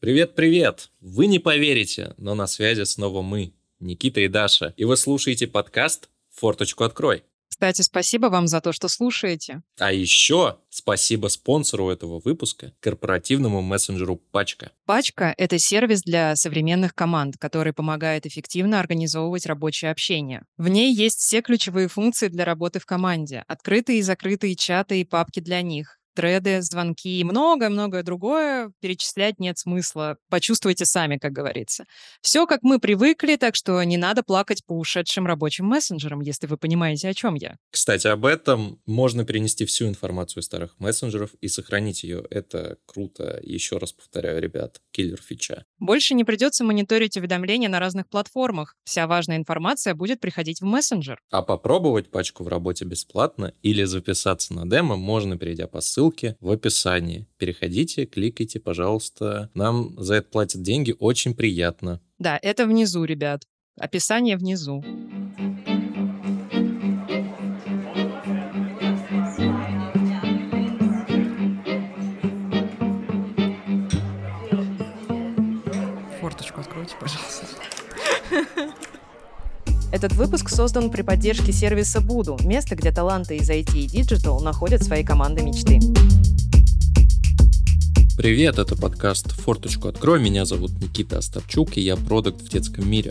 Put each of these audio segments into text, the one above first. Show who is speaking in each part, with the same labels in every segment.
Speaker 1: Привет-привет! Вы не поверите, но на связи снова мы, Никита и Даша. И вы слушаете подкаст «Форточку открой».
Speaker 2: Кстати, спасибо вам за то, что слушаете.
Speaker 1: А еще спасибо спонсору этого выпуска, корпоративному мессенджеру Пачка.
Speaker 2: Пачка — это сервис для современных команд, который помогает эффективно организовывать рабочее общение. В ней есть все ключевые функции для работы в команде. Открытые и закрытые чаты и папки для них треды, звонки и многое-многое другое перечислять нет смысла. Почувствуйте сами, как говорится. Все, как мы привыкли, так что не надо плакать по ушедшим рабочим мессенджерам, если вы понимаете, о чем я.
Speaker 1: Кстати, об этом можно перенести всю информацию старых мессенджеров и сохранить ее. Это круто. Еще раз повторяю, ребят, киллер фича.
Speaker 2: Больше не придется мониторить уведомления на разных платформах. Вся важная информация будет приходить в мессенджер.
Speaker 1: А попробовать пачку в работе бесплатно или записаться на демо можно, перейдя по ссылке ссылки в описании. Переходите, кликайте, пожалуйста. Нам за это платят деньги, очень приятно.
Speaker 2: Да, это внизу, ребят. Описание внизу. Этот выпуск создан при поддержке сервиса Буду, место, где таланты из IT и Digital находят свои команды мечты.
Speaker 1: Привет, это подкаст «Форточку открой». Меня зовут Никита Остапчук, и я продукт в детском мире.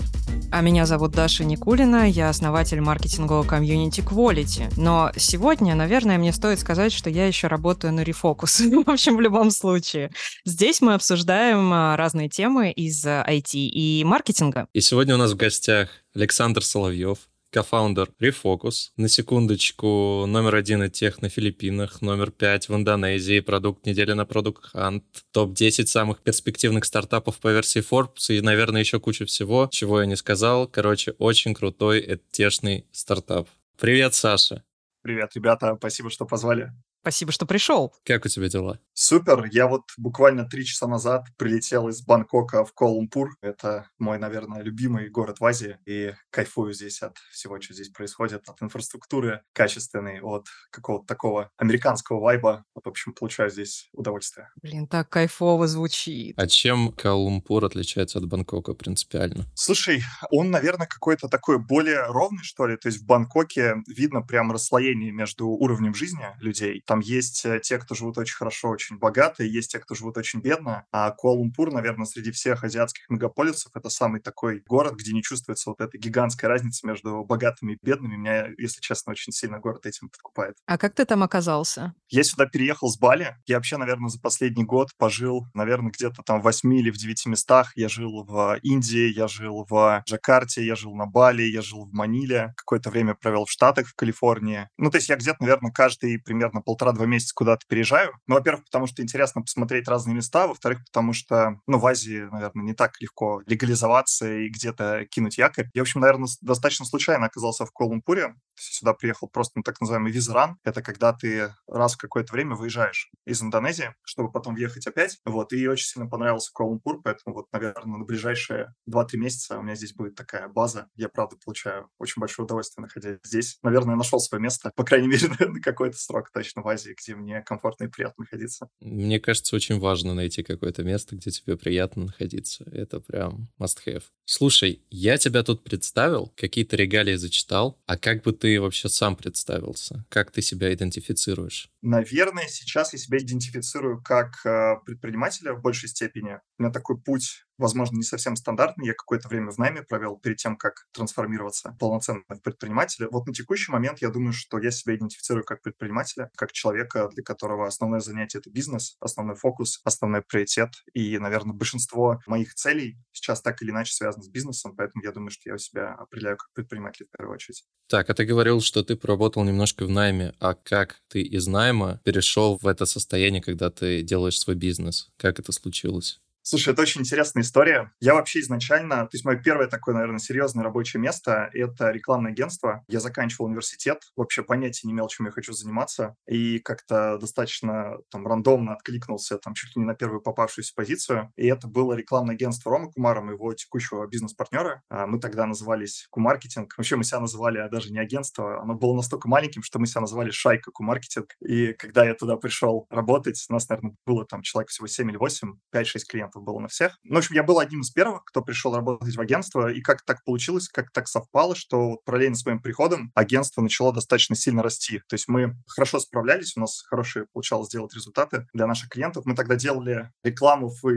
Speaker 2: А меня зовут Даша Никулина, я основатель маркетингового комьюнити Quality. Но сегодня, наверное, мне стоит сказать, что я еще работаю на рефокус. в общем, в любом случае. Здесь мы обсуждаем а, разные темы из IT и маркетинга.
Speaker 1: И сегодня у нас в гостях Александр Соловьев, кофаундер Refocus. На секундочку, номер один и тех на Филиппинах, номер пять в Индонезии, продукт недели на Product Hunt, топ-10 самых перспективных стартапов по версии Forbes и, наверное, еще куча всего, чего я не сказал. Короче, очень крутой, этешный стартап. Привет, Саша.
Speaker 3: Привет, ребята, спасибо, что позвали.
Speaker 2: Спасибо, что пришел.
Speaker 1: Как у тебя дела?
Speaker 3: Супер. Я вот буквально три часа назад прилетел из Бангкока в Колумпур. Это мой, наверное, любимый город в Азии. И кайфую здесь от всего, что здесь происходит, от инфраструктуры качественной, от какого-то такого американского вайба. Вот, в общем, получаю здесь удовольствие.
Speaker 2: Блин, так кайфово звучит.
Speaker 1: А чем Колумпур отличается от Бангкока принципиально?
Speaker 3: Слушай, он, наверное, какой-то такой более ровный, что ли. То есть в Бангкоке видно прям расслоение между уровнем жизни людей. Там там есть э, те, кто живут очень хорошо, очень богато, и есть те, кто живут очень бедно. А Куала-Лумпур, наверное, среди всех азиатских мегаполисов это самый такой город, где не чувствуется вот эта гигантская разница между богатыми и бедными. Меня, если честно, очень сильно город этим подкупает.
Speaker 2: А как ты там оказался?
Speaker 3: Я сюда переехал с Бали. Я вообще, наверное, за последний год пожил, наверное, где-то там в восьми или в девяти местах. Я жил в Индии, я жил в Джакарте, я жил на Бали, я жил в Маниле. Какое-то время провел в Штатах, в Калифорнии. Ну, то есть я где-то, наверное, каждый примерно полтора полтора-два месяца куда-то переезжаю. Ну, во-первых, потому что интересно посмотреть разные места, во-вторых, потому что, ну, в Азии, наверное, не так легко легализоваться и где-то кинуть якорь. Я, в общем, наверное, достаточно случайно оказался в Колумпуре. Сюда приехал просто на так называемый визаран. Это когда ты раз в какое-то время выезжаешь из Индонезии, чтобы потом въехать опять. Вот, и очень сильно понравился Колумпур, поэтому вот, наверное, на ближайшие 2-3 месяца у меня здесь будет такая база. Я, правда, получаю очень большое удовольствие, находясь здесь. Наверное, нашел свое место, по крайней мере, на какой-то срок точно в Азии. Азии, где мне комфортно и приятно находиться.
Speaker 1: Мне кажется, очень важно найти какое-то место, где тебе приятно находиться. Это прям must-have. Слушай, я тебя тут представил, какие-то регалии зачитал, а как бы ты вообще сам представился? Как ты себя идентифицируешь?
Speaker 3: Наверное, сейчас я себя идентифицирую как э, предпринимателя в большей степени. У меня такой путь возможно, не совсем стандартный. Я какое-то время в найме провел перед тем, как трансформироваться полноценно в предпринимателя. Вот на текущий момент я думаю, что я себя идентифицирую как предпринимателя, как человека, для которого основное занятие — это бизнес, основной фокус, основной приоритет. И, наверное, большинство моих целей сейчас так или иначе связано с бизнесом, поэтому я думаю, что я себя определяю как предприниматель в первую очередь.
Speaker 1: Так, а ты говорил, что ты поработал немножко в найме. А как ты из найма перешел в это состояние, когда ты делаешь свой бизнес? Как это случилось?
Speaker 3: Слушай, это очень интересная история. Я вообще изначально, то есть мое первое такое, наверное, серьезное рабочее место — это рекламное агентство. Я заканчивал университет, вообще понятия не имел, чем я хочу заниматься, и как-то достаточно там рандомно откликнулся там чуть ли не на первую попавшуюся позицию. И это было рекламное агентство Рома Кумара, моего текущего бизнес-партнера. А, мы тогда назывались Кумаркетинг. Вообще мы себя называли а даже не агентство, оно было настолько маленьким, что мы себя называли Шайка Кумаркетинг. И когда я туда пришел работать, у нас, наверное, было там человек всего 7 или 8, 5-6 клиентов процентов было на всех. Ну, в общем, я был одним из первых, кто пришел работать в агентство, и как так получилось, как так совпало, что параллельно с моим приходом агентство начало достаточно сильно расти. То есть мы хорошо справлялись, у нас хорошие получалось делать результаты для наших клиентов. Мы тогда делали рекламу в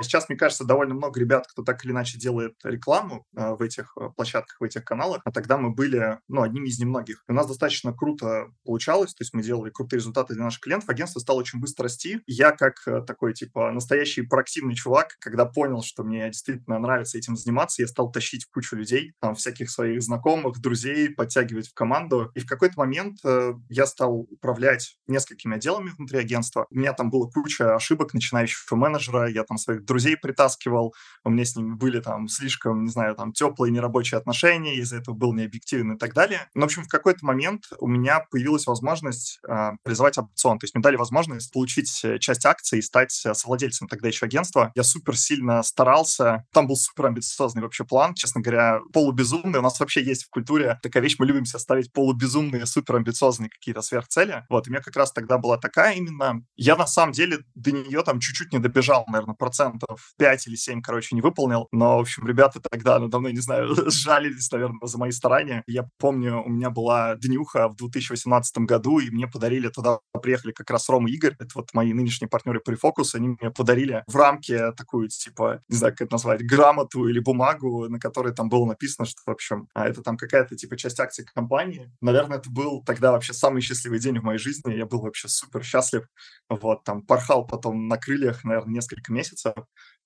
Speaker 3: Сейчас, мне кажется, довольно много ребят, кто так или иначе делает рекламу э, в этих э, площадках, в этих каналах, а тогда мы были, ну, одними из немногих. И у нас достаточно круто получалось, то есть мы делали крутые результаты для наших клиентов, агентство стало очень быстро расти. Я как э, такой, типа, настоящий проактивный чувак, когда понял, что мне действительно нравится этим заниматься, я стал тащить кучу людей, там, всяких своих знакомых, друзей, подтягивать в команду. И в какой-то момент э, я стал управлять несколькими отделами внутри агентства. У меня там было куча ошибок начинающего менеджера, я там своих друзей притаскивал, у меня с ними были там слишком, не знаю, там теплые нерабочие отношения, из-за этого был необъективен и так далее. Но, в общем, в какой-то момент у меня появилась возможность э, реализовать опцион, то есть мне дали возможность получить э, часть акций и стать э, совладельцем тогда еще агентства. Я супер сильно старался, там был супер амбициозный вообще план, честно говоря, полубезумный. У нас вообще есть в культуре такая вещь, мы любим себе ставить полубезумные, супер амбициозные какие-то сверхцели. Вот, и у меня как раз тогда была такая именно. Я на самом деле до нее там чуть-чуть не добежал, наверное, процент процентов 5 или 7, короче, не выполнил. Но, в общем, ребята тогда, ну, давно, не знаю, сжалились, наверное, за мои старания. Я помню, у меня была днюха в 2018 году, и мне подарили туда, приехали как раз Рома и Игорь, это вот мои нынешние партнеры по рефокусу, они мне подарили в рамке такую, типа, не знаю, как это назвать, грамоту или бумагу, на которой там было написано, что, в общем, а это там какая-то, типа, часть акций компании. Наверное, это был тогда вообще самый счастливый день в моей жизни. Я был вообще супер счастлив. Вот, там, порхал потом на крыльях, наверное, несколько месяцев.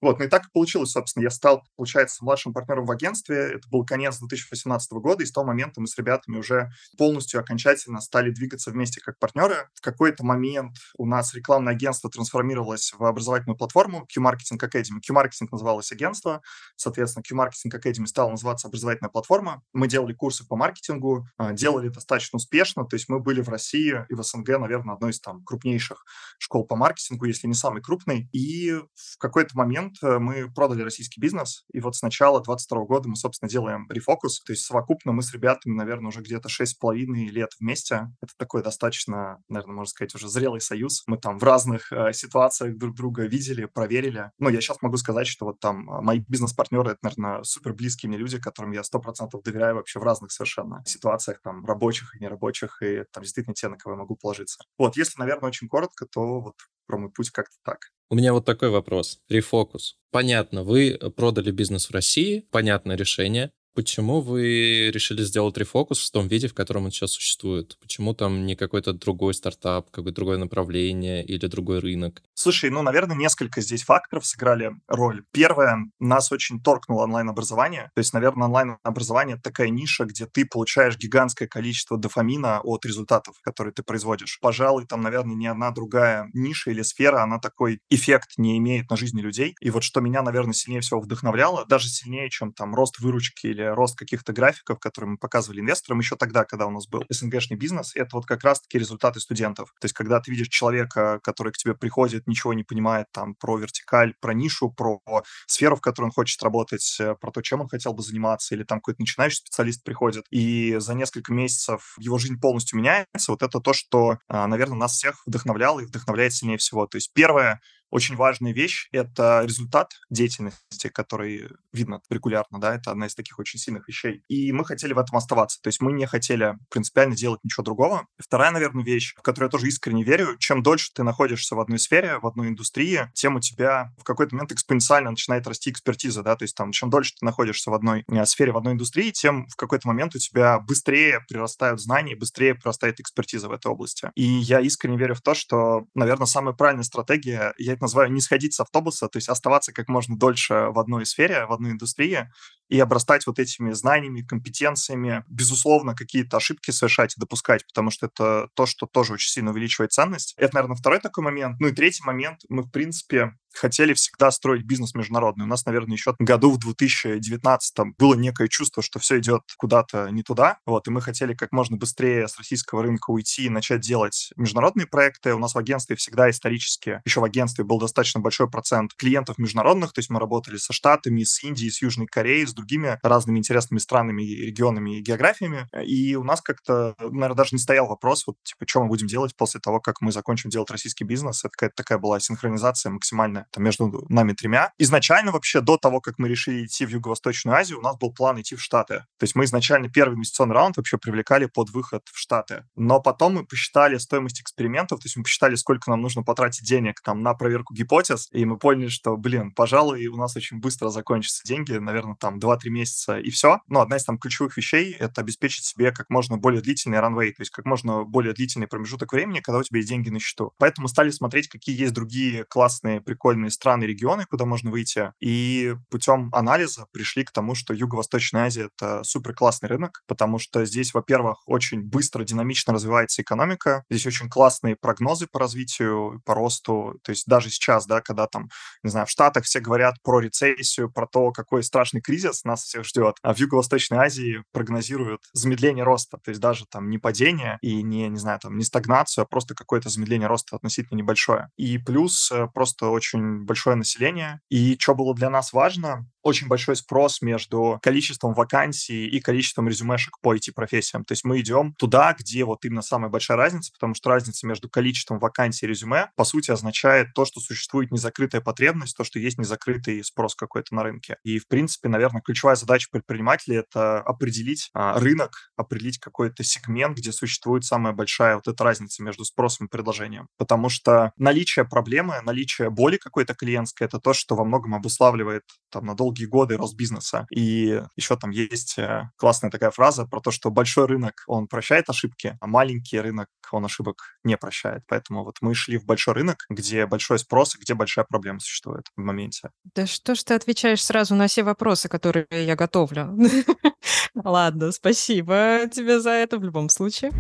Speaker 3: Вот, ну и так получилось, собственно. Я стал, получается, младшим партнером в агентстве. Это был конец 2018 года, и с того момента мы с ребятами уже полностью окончательно стали двигаться вместе как партнеры. В какой-то момент у нас рекламное агентство трансформировалось в образовательную платформу Q-Marketing Academy. Q-Marketing называлось агентство, соответственно, Q-Marketing Academy стала называться образовательная платформа. Мы делали курсы по маркетингу, а, делали достаточно успешно, то есть мы были в России и в СНГ, наверное, одной из там крупнейших школ по маркетингу, если не самый крупный. И в какой-то момент момент э, мы продали российский бизнес, и вот с начала 2022 года мы, собственно, делаем рефокус. То есть совокупно мы с ребятами, наверное, уже где-то 6,5 лет вместе. Это такой достаточно, наверное, можно сказать, уже зрелый союз. Мы там в разных э, ситуациях друг друга видели, проверили. Но я сейчас могу сказать, что вот там э, мои бизнес-партнеры, это, наверное, супер близкие мне люди, которым я 100% доверяю вообще в разных совершенно ситуациях, там, рабочих и нерабочих, и там действительно те, на кого я могу положиться. Вот, если, наверное, очень коротко, то вот про мой путь как-то так.
Speaker 1: У меня вот такой вопрос. Рефокус. Понятно, вы продали бизнес в России, понятное решение. Почему вы решили сделать рефокус в том виде, в котором он сейчас существует? Почему там не какой-то другой стартап, какое-то другое направление или другой рынок?
Speaker 3: Слушай, ну, наверное, несколько здесь факторов сыграли роль. Первое, нас очень торкнуло онлайн-образование. То есть, наверное, онлайн-образование — такая ниша, где ты получаешь гигантское количество дофамина от результатов, которые ты производишь. Пожалуй, там, наверное, ни одна другая ниша или сфера, она такой эффект не имеет на жизни людей. И вот что меня, наверное, сильнее всего вдохновляло, даже сильнее, чем там рост выручки или или рост каких-то графиков, которые мы показывали инвесторам еще тогда, когда у нас был СНГшный бизнес, это вот как раз-таки результаты студентов. То есть, когда ты видишь человека, который к тебе приходит, ничего не понимает там про вертикаль, про нишу, про сферу, в которой он хочет работать, э, про то, чем он хотел бы заниматься, или там какой-то начинающий специалист приходит, и за несколько месяцев его жизнь полностью меняется, вот это то, что, а, наверное, нас всех вдохновляло и вдохновляет сильнее всего. То есть первое, очень важная вещь — это результат деятельности, который видно регулярно, да, это одна из таких очень сильных вещей. И мы хотели в этом оставаться, то есть мы не хотели принципиально делать ничего другого. Вторая, наверное, вещь, в которую я тоже искренне верю, чем дольше ты находишься в одной сфере, в одной индустрии, тем у тебя в какой-то момент экспоненциально начинает расти экспертиза, да, то есть там, чем дольше ты находишься в одной э, сфере, в одной индустрии, тем в какой-то момент у тебя быстрее прирастают знания, быстрее прирастает экспертиза в этой области. И я искренне верю в то, что, наверное, самая правильная стратегия, я называю не сходить с автобуса, то есть оставаться как можно дольше в одной сфере, в одной индустрии и обрастать вот этими знаниями, компетенциями. Безусловно, какие-то ошибки совершать и допускать, потому что это то, что тоже очень сильно увеличивает ценность. Это, наверное, второй такой момент. Ну и третий момент. Мы, в принципе, хотели всегда строить бизнес международный. У нас, наверное, еще году в 2019 было некое чувство, что все идет куда-то не туда. Вот, и мы хотели как можно быстрее с российского рынка уйти и начать делать международные проекты. У нас в агентстве всегда исторически, еще в агентстве был достаточно большой процент клиентов международных, то есть мы работали со Штатами, с Индией, с Южной Кореей, с другими разными интересными странами, регионами и географиями. И у нас как-то, наверное, даже не стоял вопрос, вот, типа, что мы будем делать после того, как мы закончим делать российский бизнес. Это какая-то такая была синхронизация максимальная там, между нами тремя. Изначально вообще до того, как мы решили идти в Юго-Восточную Азию, у нас был план идти в Штаты. То есть мы изначально первый инвестиционный раунд вообще привлекали под выход в Штаты. Но потом мы посчитали стоимость экспериментов, то есть мы посчитали, сколько нам нужно потратить денег там на проверку гипотез, и мы поняли, что, блин, пожалуй, у нас очень быстро закончатся деньги, наверное, там 2-3 месяца и все. Но одна из там ключевых вещей — это обеспечить себе как можно более длительный ранвей, то есть как можно более длительный промежуток времени, когда у тебя есть деньги на счету. Поэтому стали смотреть, какие есть другие классные, прикольные страны, регионы, куда можно выйти, и путем анализа пришли к тому, что Юго-Восточная Азия — это супер классный рынок, потому что здесь, во-первых, очень быстро, динамично развивается экономика, здесь очень классные прогнозы по развитию, по росту, то есть даже сейчас, да, когда там, не знаю, в Штатах все говорят про рецессию, про то, какой страшный кризис нас всех ждет, а в Юго-Восточной Азии прогнозируют замедление роста, то есть даже там не падение и не, не знаю, там не стагнацию, а просто какое-то замедление роста относительно небольшое. И плюс э, просто очень большое население. И что было для нас важно, очень большой спрос между количеством вакансий и количеством резюмешек по IT-профессиям. То есть мы идем туда, где вот именно самая большая разница, потому что разница между количеством вакансий и резюме, по сути, означает то, что существует незакрытая потребность, то, что есть незакрытый спрос какой-то на рынке. И, в принципе, наверное, ключевая задача предпринимателей — это определить а, рынок, определить какой-то сегмент, где существует самая большая вот эта разница между спросом и предложением. Потому что наличие проблемы, наличие боли какой-то клиентской — это то, что во многом обуславливает там на долгие годы рост бизнеса. И еще там есть э, классная такая фраза про то, что большой рынок, он прощает ошибки, а маленький рынок, он ошибок не прощает. Поэтому вот мы шли в большой рынок, где большой спрос, где большая проблема существует в моменте.
Speaker 2: Да что ж ты отвечаешь сразу на все вопросы, которые я готовлю? Ладно, спасибо тебе за это в любом случае.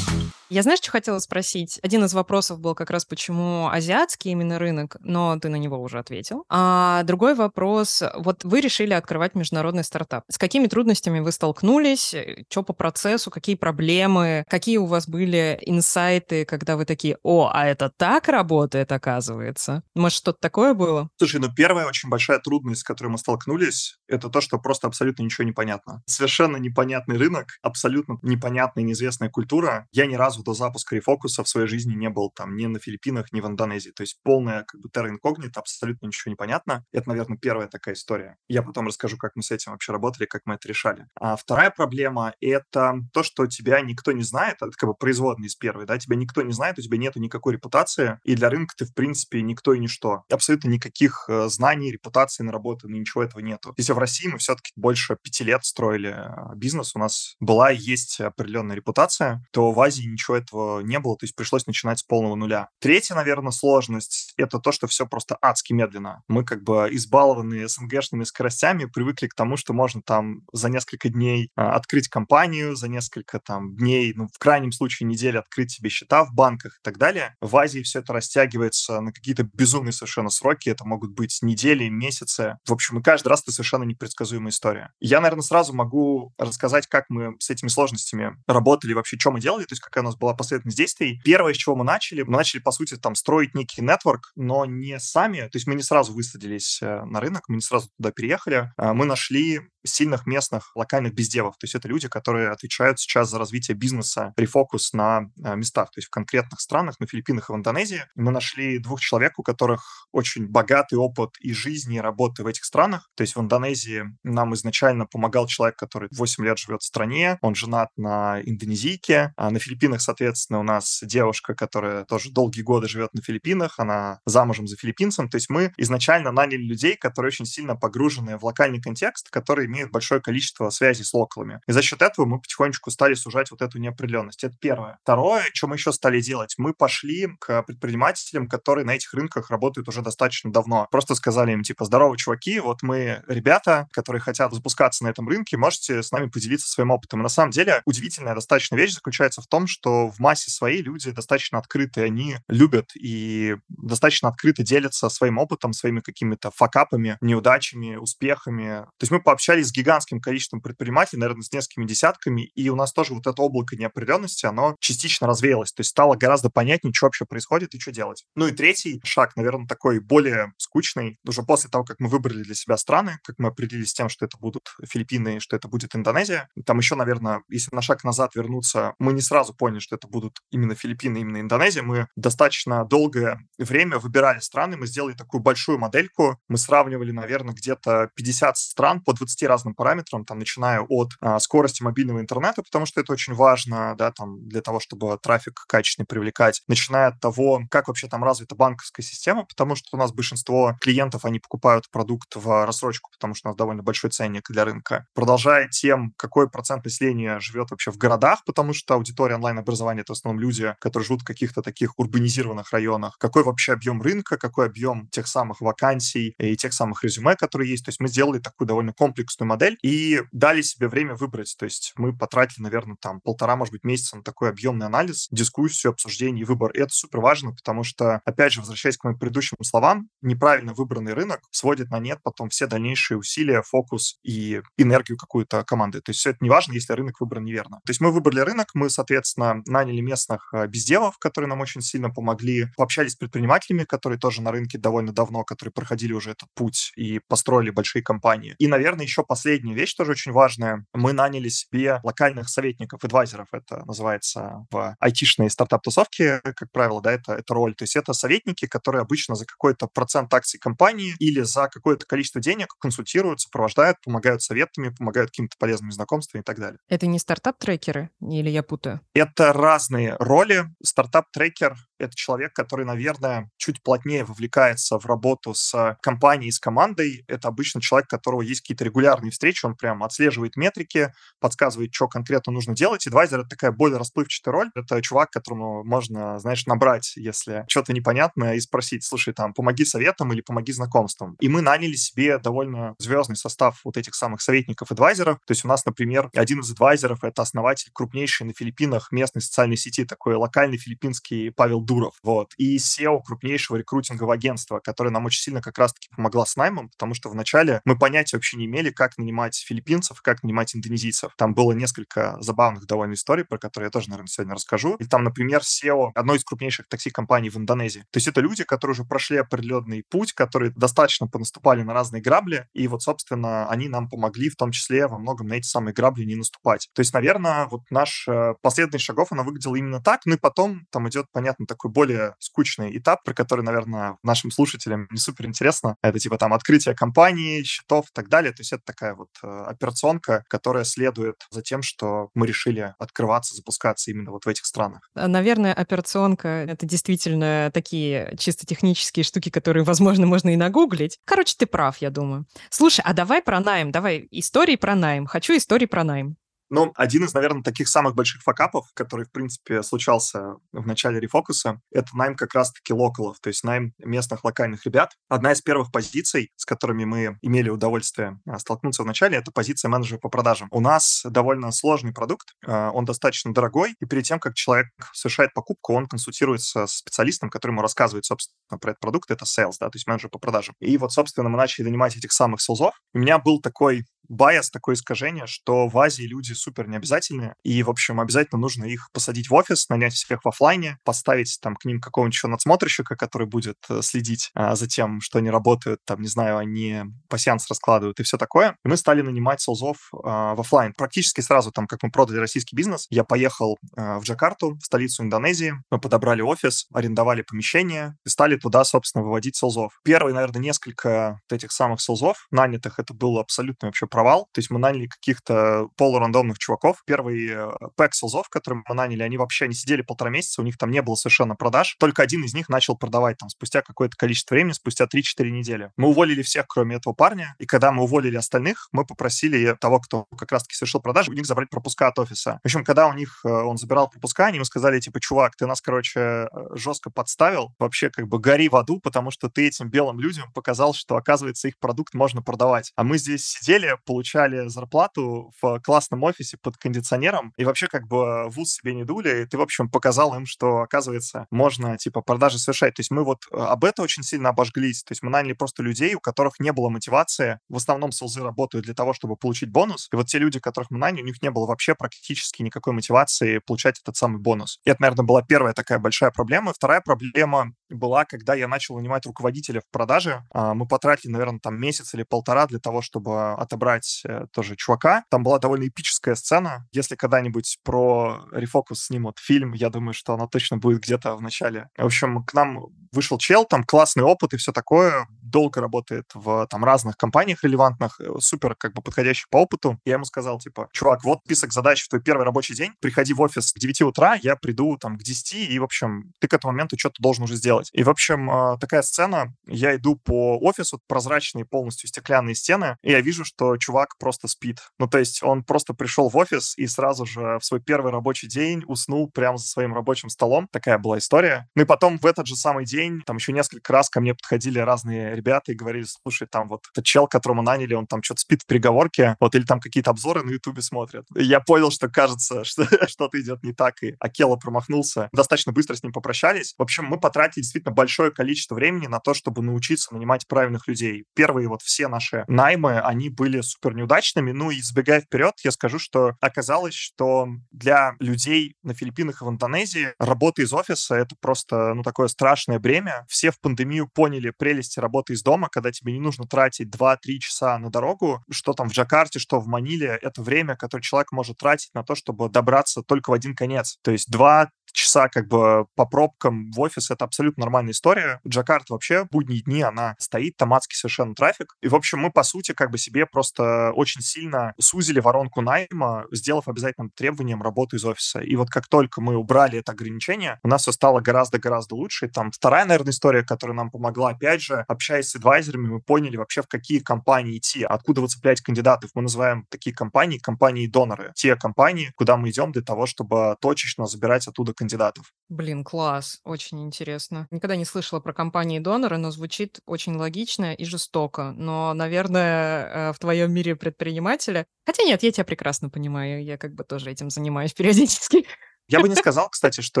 Speaker 2: Я знаешь, что хотела спросить? Один из вопросов был как раз, почему азиатский именно рынок, но ты на него уже ответил. А другой вопрос, вот вы решили открывать международный стартап. С какими трудностями вы столкнулись? Что по процессу? Какие проблемы? Какие у вас были инсайты, когда вы такие, о, а это так работает, оказывается? Может, что-то такое было?
Speaker 3: Слушай, ну первая очень большая трудность, с которой мы столкнулись, это то, что просто абсолютно ничего не понятно. Совершенно непонятный рынок, абсолютно непонятная, неизвестная культура. Я ни разу до запуска рефокуса в своей жизни не был там ни на Филиппинах, ни в Индонезии. То есть полная как бы терра инкогнито, абсолютно ничего не понятно. Это, наверное, первая такая история. Я потом расскажу, как мы с этим вообще работали, как мы это решали. А вторая проблема — это то, что тебя никто не знает, это как бы производный из первой, да, тебя никто не знает, у тебя нету никакой репутации, и для рынка ты, в принципе, никто и ничто. Абсолютно никаких э, знаний, репутации, наработанной, ничего этого нету. Если в России мы все-таки больше пяти лет строили э, бизнес, у нас была и есть определенная репутация, то в Азии ничего этого не было, то есть пришлось начинать с полного нуля. Третья, наверное, сложность — это то, что все просто адски медленно. Мы как бы избалованные СНГшными скоростями привыкли к тому, что можно там за несколько дней а, открыть компанию, за несколько там дней, ну, в крайнем случае недели открыть себе счета в банках и так далее. В Азии все это растягивается на какие-то безумные совершенно сроки, это могут быть недели, месяцы. В общем, и каждый раз это совершенно непредсказуемая история. Я, наверное, сразу могу рассказать, как мы с этими сложностями работали, вообще, что мы делали, то есть какая у нас была последовательность действий. Первое, с чего мы начали, мы начали, по сути, там строить некий нетворк, но не сами, то есть мы не сразу высадились э, на рынок, мы не сразу туда переехали, а мы нашли сильных местных локальных бездевов. То есть это люди, которые отвечают сейчас за развитие бизнеса, рефокус на э, местах, то есть в конкретных странах, на Филиппинах и в Индонезии. Мы нашли двух человек, у которых очень богатый опыт и жизни, и работы в этих странах. То есть в Индонезии нам изначально помогал человек, который 8 лет живет в стране, он женат на индонезийке, а на Филиппинах, соответственно, у нас девушка, которая тоже долгие годы живет на Филиппинах, она замужем за филиппинцем. То есть мы изначально наняли людей, которые очень сильно погружены в локальный контекст, который имеют большое количество связей с локалами. И за счет этого мы потихонечку стали сужать вот эту неопределенность. Это первое. Второе, что мы еще стали делать, мы пошли к предпринимателям, которые на этих рынках работают уже достаточно давно. Просто сказали им, типа, здорово, чуваки, вот мы ребята, ребята, которые хотят запускаться на этом рынке, можете с нами поделиться своим опытом. И на самом деле удивительная достаточно вещь заключается в том, что в массе своей люди достаточно открыты, они любят и достаточно открыто делятся своим опытом, своими какими-то факапами, неудачами, успехами. То есть мы пообщались с гигантским количеством предпринимателей, наверное, с несколькими десятками, и у нас тоже вот это облако неопределенности, оно частично развеялось. То есть стало гораздо понятнее, что вообще происходит и что делать. Ну и третий шаг, наверное, такой более скучный. Уже после того, как мы выбрали для себя страны, как мы определились с тем, что это будут Филиппины, что это будет Индонезия. Там еще, наверное, если на шаг назад вернуться, мы не сразу поняли, что это будут именно Филиппины, именно Индонезия. Мы достаточно долгое время выбирали страны, мы сделали такую большую модельку, мы сравнивали, наверное, где-то 50 стран по 20 разным параметрам, там, начиная от а, скорости мобильного интернета, потому что это очень важно, да, там, для того, чтобы трафик качественный привлекать, начиная от того, как вообще там развита банковская система, потому что у нас большинство клиентов, они покупают продукт в рассрочку, потому что у нас довольно большой ценник для рынка. Продолжая тем, какой процент населения живет вообще в городах, потому что аудитория онлайн-образования — это в основном люди, которые живут в каких-то таких урбанизированных районах. Какой вообще объем рынка, какой объем тех самых вакансий и тех самых резюме, которые есть. То есть мы сделали такую довольно комплексную модель и дали себе время выбрать. То есть мы потратили, наверное, там полтора, может быть, месяца на такой объемный анализ, дискуссию, обсуждение и выбор. И это супер важно, потому что, опять же, возвращаясь к моим предыдущим словам, неправильно выбранный рынок сводит на нет потом все дальнейшие усилия, фокус и энергию какую-то команды. То есть все это не важно, если рынок выбран неверно. То есть мы выбрали рынок, мы, соответственно, наняли местных э, безделов, которые нам очень сильно помогли, пообщались с предпринимателями, которые тоже на рынке довольно давно, которые проходили уже этот путь и построили большие компании. И, наверное, еще последняя вещь тоже очень важная. Мы наняли себе локальных советников, адвайзеров, это называется в айтишной стартап-тусовке, как правило, да, это, это роль. То есть это советники, которые обычно за какой-то процент акций компании или за какое-то количество денег консультируют, сопровождают, помогают советами, помогают каким-то полезными знакомствами и так далее.
Speaker 2: Это не стартап-трекеры? Или я путаю?
Speaker 3: Это разные роли. Стартап-трекер это человек, который, наверное, чуть плотнее вовлекается в работу с компанией, с командой. Это обычно человек, у которого есть какие-то регулярные встречи, он прям отслеживает метрики, подсказывает, что конкретно нужно делать. Адвайзер — это такая более расплывчатая роль. Это чувак, которому можно, знаешь, набрать, если что-то непонятное, и спросить, слушай, там, помоги советам или помоги знакомствам. И мы наняли себе довольно звездный состав вот этих самых советников-адвайзеров. То есть у нас, например, один из адвайзеров — это основатель крупнейшей на Филиппинах местной социальной сети, такой локальный филиппинский Павел Дуров, вот, и SEO крупнейшего рекрутингового агентства, которое нам очень сильно как раз-таки помогла с наймом, потому что вначале мы понятия вообще не имели, как нанимать филиппинцев, как нанимать индонезийцев. Там было несколько забавных довольно историй, про которые я тоже, наверное, сегодня расскажу. И там, например, SEO одной из крупнейших такси-компаний в Индонезии. То есть это люди, которые уже прошли определенный путь, которые достаточно понаступали на разные грабли, и вот, собственно, они нам помогли в том числе во многом на эти самые грабли не наступать. То есть, наверное, вот наш э, последовательность шагов, она выглядела именно так, ну и потом там идет, понятно, такой такой более скучный этап, про который, наверное, нашим слушателям не супер интересно. Это типа там открытие компании, счетов и так далее. То есть это такая вот э, операционка, которая следует за тем, что мы решили открываться, запускаться именно вот в этих странах.
Speaker 2: А, наверное, операционка — это действительно такие чисто технические штуки, которые, возможно, можно и нагуглить. Короче, ты прав, я думаю. Слушай, а давай про найм, давай истории про найм. Хочу истории про найм.
Speaker 3: Ну, один из, наверное, таких самых больших факапов, который, в принципе, случался в начале рефокуса, это найм как раз-таки локалов, то есть найм местных локальных ребят. Одна из первых позиций, с которыми мы имели удовольствие а, столкнуться в начале, это позиция менеджера по продажам. У нас довольно сложный продукт, а, он достаточно дорогой, и перед тем, как человек совершает покупку, он консультируется с специалистом, который ему рассказывает, собственно, про этот продукт, это sales, да, то есть менеджер по продажам. И вот, собственно, мы начали нанимать этих самых sales ов. У меня был такой bias, такое искажение, что в Азии люди супер необязательные, и, в общем, обязательно нужно их посадить в офис, нанять всех в офлайне, поставить там к ним какого-нибудь еще надсмотрщика, который будет э, следить а, за тем, что они работают, там, не знаю, они пассианс раскладывают и все такое. И мы стали нанимать sales ов а, в офлайн. Практически сразу, там, как мы продали российский бизнес, я поехал а, в Джакарту, в столицу Индонезии, мы подобрали офис, арендовали помещение и стали туда, собственно, выводить sales ов. Первые, наверное, несколько вот этих самых sales ов нанятых, это было абсолютно вообще провал. То есть мы наняли каких-то полурандомных чуваков. Первый э, пэк селзов, который мы наняли, они вообще не сидели полтора месяца, у них там не было совершенно продаж. Только один из них начал продавать там спустя какое-то количество времени, спустя 3-4 недели. Мы уволили всех, кроме этого парня, и когда мы уволили остальных, мы попросили того, кто как раз-таки совершил продажи, у них забрать пропуска от офиса. В общем, когда у них э, он забирал пропуска, они ему сказали, типа, чувак, ты нас, короче, э, жестко подставил, вообще как бы гори в аду, потому что ты этим белым людям показал, что, оказывается, их продукт можно продавать. А мы здесь сидели, получали зарплату в классном офисе под кондиционером, и вообще как бы в ус себе не дули, и ты, в общем, показал им, что, оказывается, можно, типа, продажи совершать. То есть мы вот э, об этом очень сильно обожглись. То есть мы наняли просто людей, у которых не было мотивации. В основном селзы работают для того, чтобы получить бонус. И вот те люди, которых мы наняли, у них не было вообще практически никакой мотивации получать этот самый бонус. И это, наверное, была первая такая большая проблема. Вторая проблема была, когда я начал нанимать руководителя в продаже. А, мы потратили, наверное, там месяц или полтора для того, чтобы отобрать э, тоже чувака. Там была довольно эпическая сцена. Если когда-нибудь про рефокус снимут фильм, я думаю, что она точно будет где-то в начале. В общем, к нам вышел чел, там классный опыт и все такое, долго работает в там разных компаниях релевантных, э, супер как бы подходящий по опыту. Я ему сказал, типа, чувак, вот список задач в твой первый рабочий день, приходи в офис к 9 утра, я приду там к 10, и, в общем, ты к этому моменту что-то должен уже сделать. И, в общем, а, такая сцена, я иду по офису, прозрачные полностью стеклянные стены, и я вижу, что чувак просто спит. Ну, то есть он просто пришел в офис и сразу же в свой первый рабочий день уснул прямо за своим рабочим столом. Такая была история. Ну и потом в этот же самый день, там еще несколько раз ко мне подходили разные ребята и говорили, слушай, там вот этот чел, которому наняли, он там что-то спит в переговорке, вот или там какие-то обзоры на ютубе смотрят. И я понял, что кажется, что что-то идет не так, и Акела промахнулся. Достаточно быстро с ним попрощались. В общем, мы потратили действительно большое количество времени на то, чтобы научиться нанимать правильных людей. Первые вот все наши наймы, они были супер неудачными. Ну и сбегая вперед, я скажу, что оказалось, что для людей на Филиппинах и в Индонезии работа из офиса — это просто, ну, такое страшное бремя. Все в пандемию поняли прелести работы из дома, когда тебе не нужно тратить 2-3 часа на дорогу, что там в Джакарте, что в Маниле, это время, которое человек может тратить на то, чтобы добраться только в один конец. То есть 2 часа как бы по пробкам в офис — это абсолютно нормальная история. Джакарт вообще будние дни, она стоит, там адский совершенно трафик. И, в общем, мы, по сути, как бы себе просто очень сильно сузили воронку найма, сделав обязательным требованием работу из офиса. И вот как только мы убрали это ограничение, у нас все стало гораздо-гораздо лучше. И там вторая, наверное, история, которая нам помогла, опять же, общаясь с адвайзерами, мы поняли вообще, в какие компании идти, откуда выцеплять кандидатов. Мы называем такие компании компании-доноры. Те компании, куда мы идем для того, чтобы точечно забирать оттуда кандидатов.
Speaker 2: Блин, класс, очень интересно. Никогда не слышала про компании-доноры, но звучит очень логично и жестоко. Но, наверное, э, в твоем мире предпринимателя... Хотя нет, я тебя прекрасно понимаю, я как бы тоже этим занимаюсь периодически.
Speaker 3: Я бы не сказал, кстати, что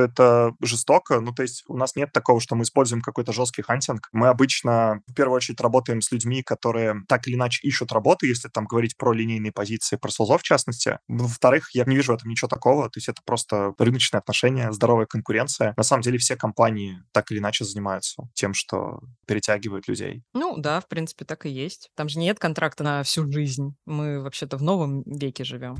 Speaker 3: это жестоко. Ну, то есть у нас нет такого, что мы используем какой-то жесткий хантинг. Мы обычно в первую очередь работаем с людьми, которые так или иначе ищут работу, если там говорить про линейные позиции, про солзов в частности. Во-вторых, я не вижу в этом ничего такого. То есть это просто рыночные отношения, здоровая конкуренция. На самом деле все компании так или иначе занимаются тем, что перетягивают людей.
Speaker 2: Ну да, в принципе, так и есть. Там же нет контракта на всю жизнь. Мы вообще-то в новом веке живем.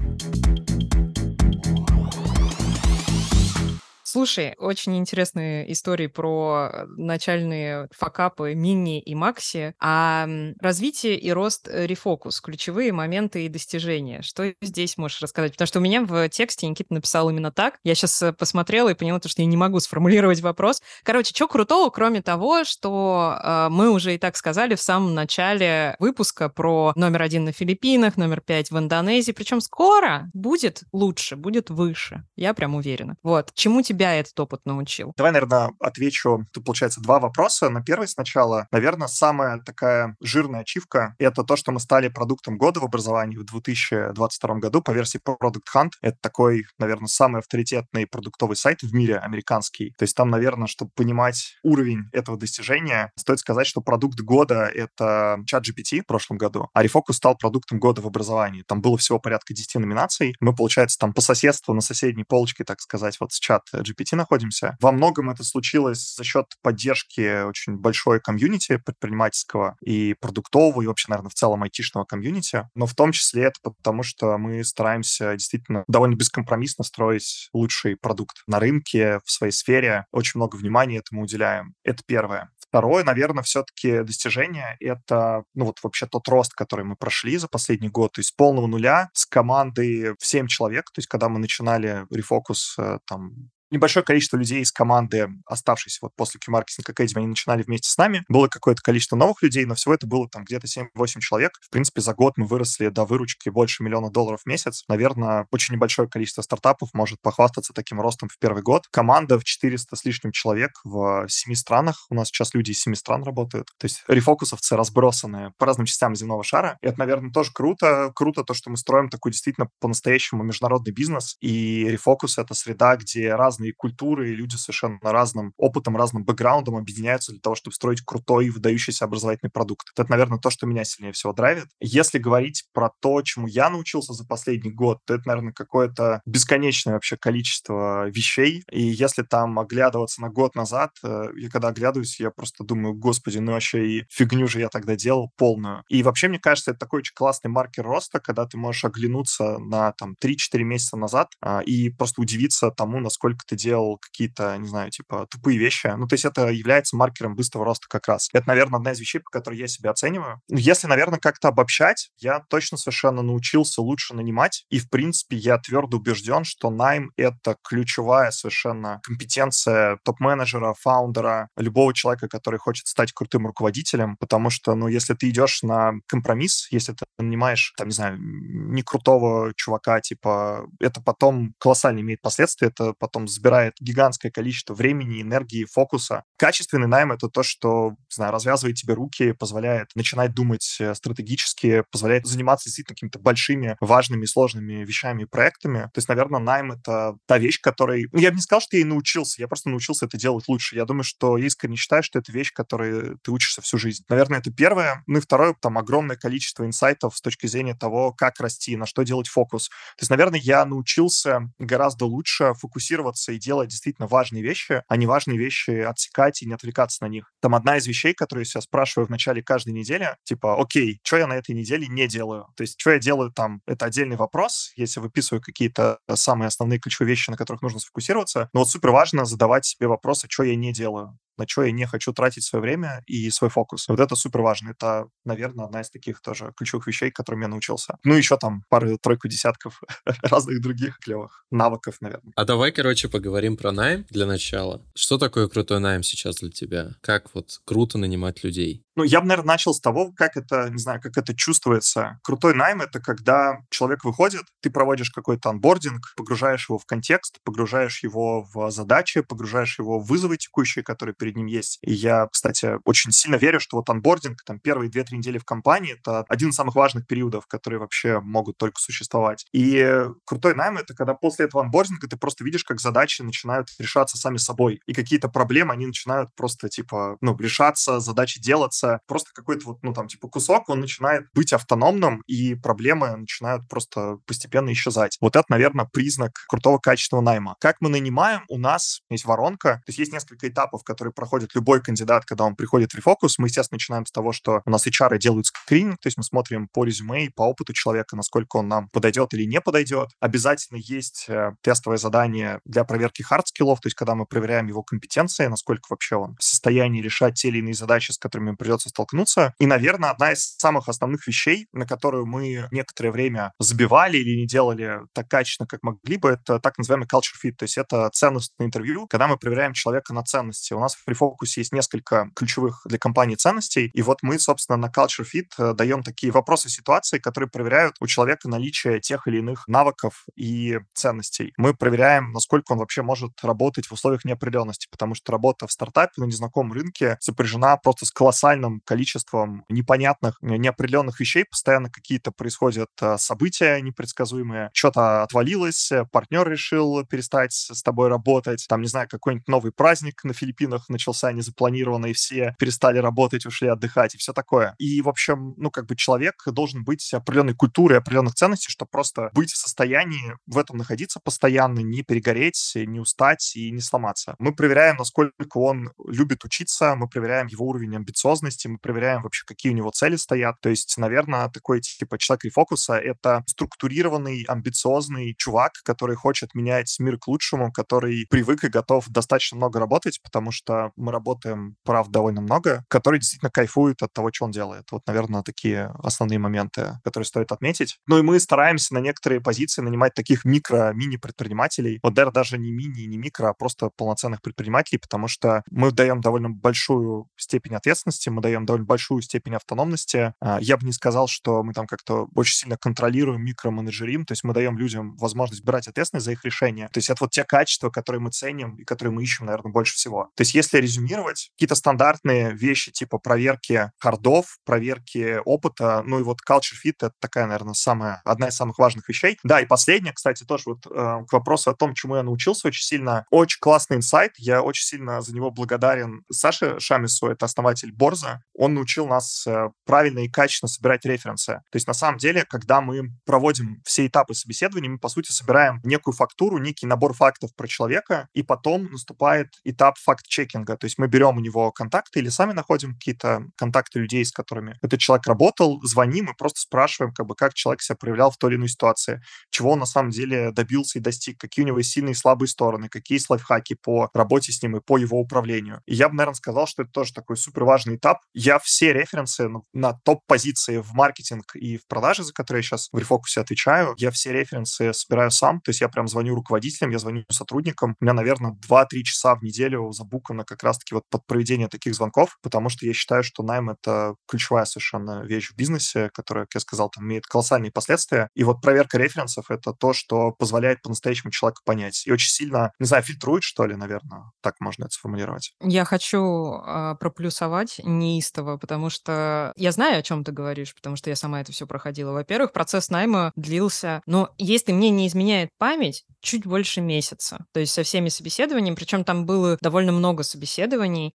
Speaker 2: Слушай, очень интересные истории про э, начальные факапы Мини и Макси. А развитие и рост э, рефокус, ключевые моменты и достижения. Что здесь можешь рассказать? Потому что у меня в тексте Никита написал именно так. Я сейчас э, посмотрела и поняла, что я не могу сформулировать вопрос. Короче, что крутого, кроме того, что э, мы уже и так сказали в самом начале выпуска про номер один на Филиппинах, номер пять в Индонезии. Причем скоро будет лучше, будет выше. Я прям уверена. Вот. Чему тебе тебя этот опыт научил?
Speaker 3: Давай, наверное, отвечу. Тут, получается, два вопроса. На первый сначала, наверное, самая такая жирная ачивка — это то, что мы стали продуктом года в образовании в 2022 году по версии Product Hunt. Это такой, наверное, самый авторитетный продуктовый сайт в мире, американский. То есть там, наверное, чтобы понимать уровень этого достижения, стоит сказать, что продукт года — это ChatGPT в прошлом году, а Refocus стал продуктом года в образовании. Там было всего порядка 10 номинаций. Мы, получается, там по соседству на соседней полочке, так сказать, вот с чат GPT находимся. Во многом это случилось за счет поддержки очень большой комьюнити предпринимательского и продуктового, и вообще, наверное, в целом айтишного комьюнити. Но в том числе это потому, что мы стараемся действительно довольно бескомпромиссно строить лучший продукт на рынке, в своей сфере. Очень много внимания этому уделяем. Это первое. Второе, наверное, все-таки достижение — это, ну вот вообще тот рост, который мы прошли за последний год, то есть с полного нуля, с командой в 7 человек, то есть когда мы начинали рефокус э, там небольшое количество людей из команды, оставшейся вот после Q-Marketing Academy, они начинали вместе с нами. Было какое-то количество новых людей, но всего это было там где-то 7-8 человек. В принципе, за год мы выросли до выручки больше миллиона долларов в месяц. Наверное, очень небольшое количество стартапов может похвастаться таким ростом в первый год. Команда в 400 с лишним человек в 7 странах. У нас сейчас люди из 7 стран работают. То есть рефокусовцы разбросаны по разным частям земного шара. И это, наверное, тоже круто. Круто то, что мы строим такой действительно по-настоящему международный бизнес. И рефокус — это среда, где разные разные культуры, и люди совершенно разным опытом, разным бэкграундом объединяются для того, чтобы строить крутой выдающийся образовательный продукт. Это, наверное, то, что меня сильнее всего драйвит. Если говорить про то, чему я научился за последний год, то это, наверное, какое-то бесконечное вообще количество вещей. И если там оглядываться на год назад, э, я когда оглядываюсь, я просто думаю, господи, ну вообще и фигню же я тогда делал полную. И вообще, мне кажется, это такой очень классный маркер роста, когда ты можешь оглянуться на там 3-4 месяца назад а, и просто удивиться тому, насколько ты делал какие-то, не знаю, типа тупые вещи. Ну, то есть это является маркером быстрого роста как раз. Это, наверное, одна из вещей, по которой я себя оцениваю. Ну, если, наверное, как-то обобщать, я точно совершенно научился лучше нанимать. И, в принципе, я твердо убежден, что найм — это ключевая совершенно компетенция топ-менеджера, фаундера, любого человека, который хочет стать крутым руководителем, потому что, ну, если ты идешь на компромисс, если ты нанимаешь, там, не знаю, не крутого чувака, типа, это потом колоссально имеет последствия, это потом забирает гигантское количество времени, энергии, фокуса. Качественный найм — это то, что, не знаю, развязывает тебе руки, позволяет начинать думать э, стратегически, позволяет заниматься действительно какими-то большими, важными, сложными вещами и проектами. То есть, наверное, найм — это та вещь, которой... Ну, я бы не сказал, что я и научился, я просто научился это делать лучше. Я думаю, что я искренне считаю, что это вещь, которой ты учишься всю жизнь. Наверное, это первое. Ну и второе, там огромное количество инсайтов с точки зрения того, как расти, на что делать фокус. То есть, наверное, я научился гораздо лучше фокусироваться фокусироваться и делать действительно важные вещи, а не важные вещи отсекать и не отвлекаться на них. Там одна из вещей, которую я себя спрашиваю в начале каждой недели, типа, окей, что я на этой неделе не делаю? То есть, что я делаю там, это отдельный вопрос, если выписываю какие-то самые основные ключевые вещи, на которых нужно сфокусироваться. Но вот супер важно задавать себе вопросы, что я не делаю на что я не хочу тратить свое время и свой фокус. Вот это супер важно. Это, наверное, одна из таких тоже ключевых вещей, которым я научился. Ну, еще там пару-тройку десятков разных других клевых навыков, наверное.
Speaker 1: А давай, короче, поговорим про найм для начала. Что такое крутой найм сейчас для тебя? Как вот круто нанимать людей?
Speaker 3: Ну, я бы, наверное, начал с того, как это, не знаю, как это чувствуется. Крутой найм — это когда человек выходит, ты проводишь какой-то анбординг, погружаешь его в контекст, погружаешь его в задачи, погружаешь его в вызовы текущие, которые перед ним есть. И я, кстати, очень сильно верю, что вот анбординг, там, первые 2-3 недели в компании — это один из самых важных периодов, которые вообще могут только существовать. И крутой найм — это когда после этого онбординга ты просто видишь, как задачи начинают решаться сами собой. И какие-то проблемы, они начинают просто, типа, ну, решаться, задачи делаться, просто какой-то вот, ну, там, типа, кусок, он начинает быть автономным, и проблемы начинают просто постепенно исчезать. Вот это, наверное, признак крутого качественного найма. Как мы нанимаем? У нас есть воронка, то есть есть несколько этапов, которые проходит любой кандидат, когда он приходит в Refocus. Мы, естественно, начинаем с того, что у нас HR делают скрининг, то есть мы смотрим по резюме и по опыту человека, насколько он нам подойдет или не подойдет. Обязательно есть э, тестовое задание для проверки hard skill ов, то есть когда мы проверяем его компетенции, насколько вообще он в состоянии решать те или иные задачи, с которыми придется столкнуться. И, наверное, одна из самых основных вещей, на которую мы некоторое время забивали или не делали так качественно, как могли бы, это так называемый culture fit, то есть это ценностное интервью, когда мы проверяем человека на ценности. У нас в префокусе есть несколько ключевых для компании ценностей, и вот мы, собственно, на culture fit э, даем такие вопросы ситуации, которые проверяют у человека наличие тех или иных навыков и ценностей. Мы проверяем, насколько он вообще может работать в условиях неопределенности, потому что работа в стартапе на незнакомом рынке сопряжена просто с колоссальным количеством непонятных, неопределенных вещей. Постоянно какие-то происходят э, события непредсказуемые. Что-то отвалилось, партнер решил перестать с тобой работать. Там, не знаю, какой-нибудь новый праздник на Филиппинах начался незапланированно, и все перестали работать, ушли отдыхать, и все такое. И, в общем, ну, как бы человек должен быть определенной культурой, определенных ценностей, чтобы просто быть в состоянии в этом находиться постоянно, не перегореть, не устать и не сломаться. Мы проверяем, насколько он любит учиться, мы проверяем его уровень амбициозности, мы проверяем вообще, какие у него цели стоят. То есть, наверное, такой типа человек рефокуса — это структурированный, амбициозный чувак, который хочет менять мир к лучшему, который привык и готов достаточно много работать, потому что мы работаем, прав, довольно много, который действительно кайфует от того, что он делает. Вот, наверное, такие основные моменты, которые стоит отметить. Ну и мы стараемся на некоторые позиции нанимать таких микро-мини-предпринимателей. Вот даже не мини, не микро, а просто полноценных предпринимателей, потому что мы даем довольно большую степень ответственности, мы даем довольно большую степень автономности. А, я бы не сказал, что мы там как-то очень сильно контролируем, микроменеджерим, то есть мы даем людям возможность брать ответственность за их решения. То есть это вот те качества, которые мы ценим и которые мы ищем, наверное, больше всего. То есть если резюмировать, какие-то стандартные вещи типа проверки хардов, проверки опыта, ну и вот culture fit — это такая, наверное, самая, одна из самых важных вещей. Да, и последнее, кстати, тоже вот э, к вопросу о том, чему я научился очень сильно. Очень классный инсайт, я очень сильно за него благодарен Саше Шамису, это основатель Борза. Он научил нас э, правильно и качественно собирать референсы. То есть на самом деле, когда мы проводим все этапы собеседования, мы, по сути, собираем некую фактуру, некий набор фактов про человека, и потом наступает этап факт-чекинга. То есть мы берем у него контакты или сами находим какие-то контакты людей, с которыми этот человек работал, звоним и просто спрашиваем, как бы, как человек себя проявлял в той или иной ситуации, чего он на самом деле добился и достиг, какие у него сильные и слабые стороны, какие есть лайфхаки по работе с ним и по его управлению. И я бы, наверное, сказал, что это тоже такой супер важный этап. Я все референсы на топ-позиции в маркетинг и в продаже, за которые я сейчас в рефокусе отвечаю, я все референсы собираю сам, то есть я прям звоню руководителям, я звоню сотрудникам. У меня, наверное, 2-3 часа в неделю забукано как раз-таки вот под проведение таких звонков, потому что я считаю, что найм — это ключевая совершенно вещь в бизнесе, которая, как я сказал, там имеет колоссальные последствия. И вот проверка референсов — это то, что позволяет по-настоящему человеку понять. И очень сильно, не знаю, фильтрует, что ли, наверное, так можно это сформулировать.
Speaker 2: Я хочу э, проплюсовать неистово, потому что я знаю, о чем ты говоришь, потому что я сама это все проходила. Во-первых, процесс найма длился, но если мне не изменяет память, чуть больше месяца. То есть со всеми собеседованиями, причем там было довольно много собеседований,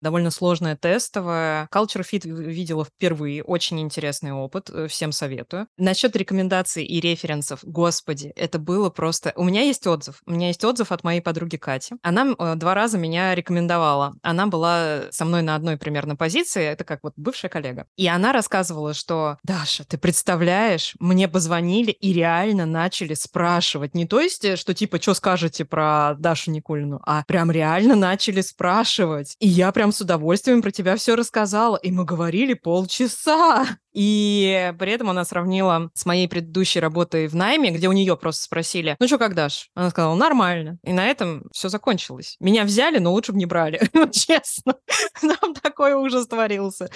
Speaker 2: довольно сложное тестовое. Culture Fit видела впервые, очень интересный опыт, э, всем советую. Насчет рекомендаций и референсов, господи, это было просто... У меня есть отзыв, у меня есть отзыв от моей подруги Кати. Она э, два раза меня рекомендовала. Она была со мной на одной примерно позиции, это как вот бывшая коллега. И она рассказывала, что, Даша, ты представляешь, мне позвонили и реально начали спрашивать. Не то есть, э, что типа, что скажете про Дашу Никулину, а прям реально начали спрашивать. И я прям с удовольствием про тебя все рассказала. И мы говорили полчаса. И при этом она сравнила с моей предыдущей работой в найме, где у нее просто спросили, ну что, как Даш? Она сказала, нормально. И на этом все закончилось. Меня взяли, но лучше бы не брали. Честно. Там такой ужас творился.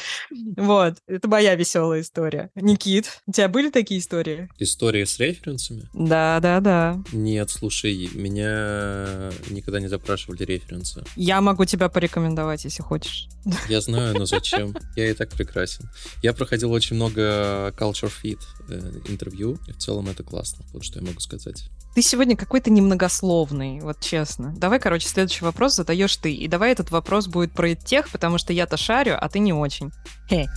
Speaker 2: Вот. Это моя веселая история. Никит, у тебя были такие истории?
Speaker 1: Истории с референсами?
Speaker 2: Да, да, да.
Speaker 1: Нет, слушай, меня никогда не запрашивали референсы.
Speaker 2: Я могу тебя порекомендовать, если хочешь.
Speaker 1: Я знаю, но зачем? Я и так прекрасен. Я проходил очень очень много culture fit э, интервью, и в целом это классно, вот что я могу сказать.
Speaker 2: Ты сегодня какой-то немногословный, вот честно. Давай, короче, следующий вопрос задаешь ты, и давай этот вопрос будет про тех, потому что я-то шарю, а ты не очень. Хе.